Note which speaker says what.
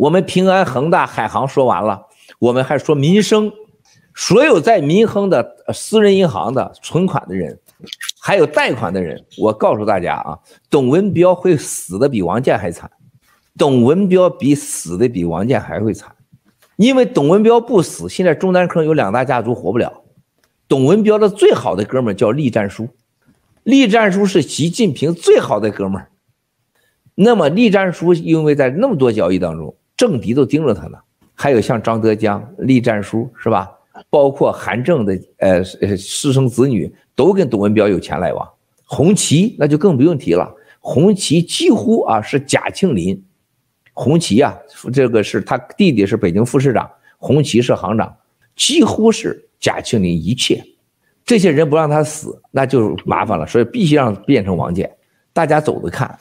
Speaker 1: 我们平安、恒大、海航说完了，我们还说民生，所有在民亨的私人银行的存款的人，还有贷款的人，我告诉大家啊，董文标会死的比王建还惨，董文标比死的比王建还会惨，因为董文标不死，现在中南坑有两大家族活不了。董文标的最好的哥们叫栗战书，栗战书是习近平最好的哥们。那么栗战书因为在那么多交易当中。政敌都盯着他呢，还有像张德江、栗战书是吧？包括韩正的呃呃私生子女都跟董文标有钱来往。红旗那就更不用提了，红旗几乎啊是贾庆林，红旗啊这个是他弟弟是北京副市长，红旗是行长，几乎是贾庆林一切。这些人不让他死，那就麻烦了，所以必须让变成王建，大家走着看。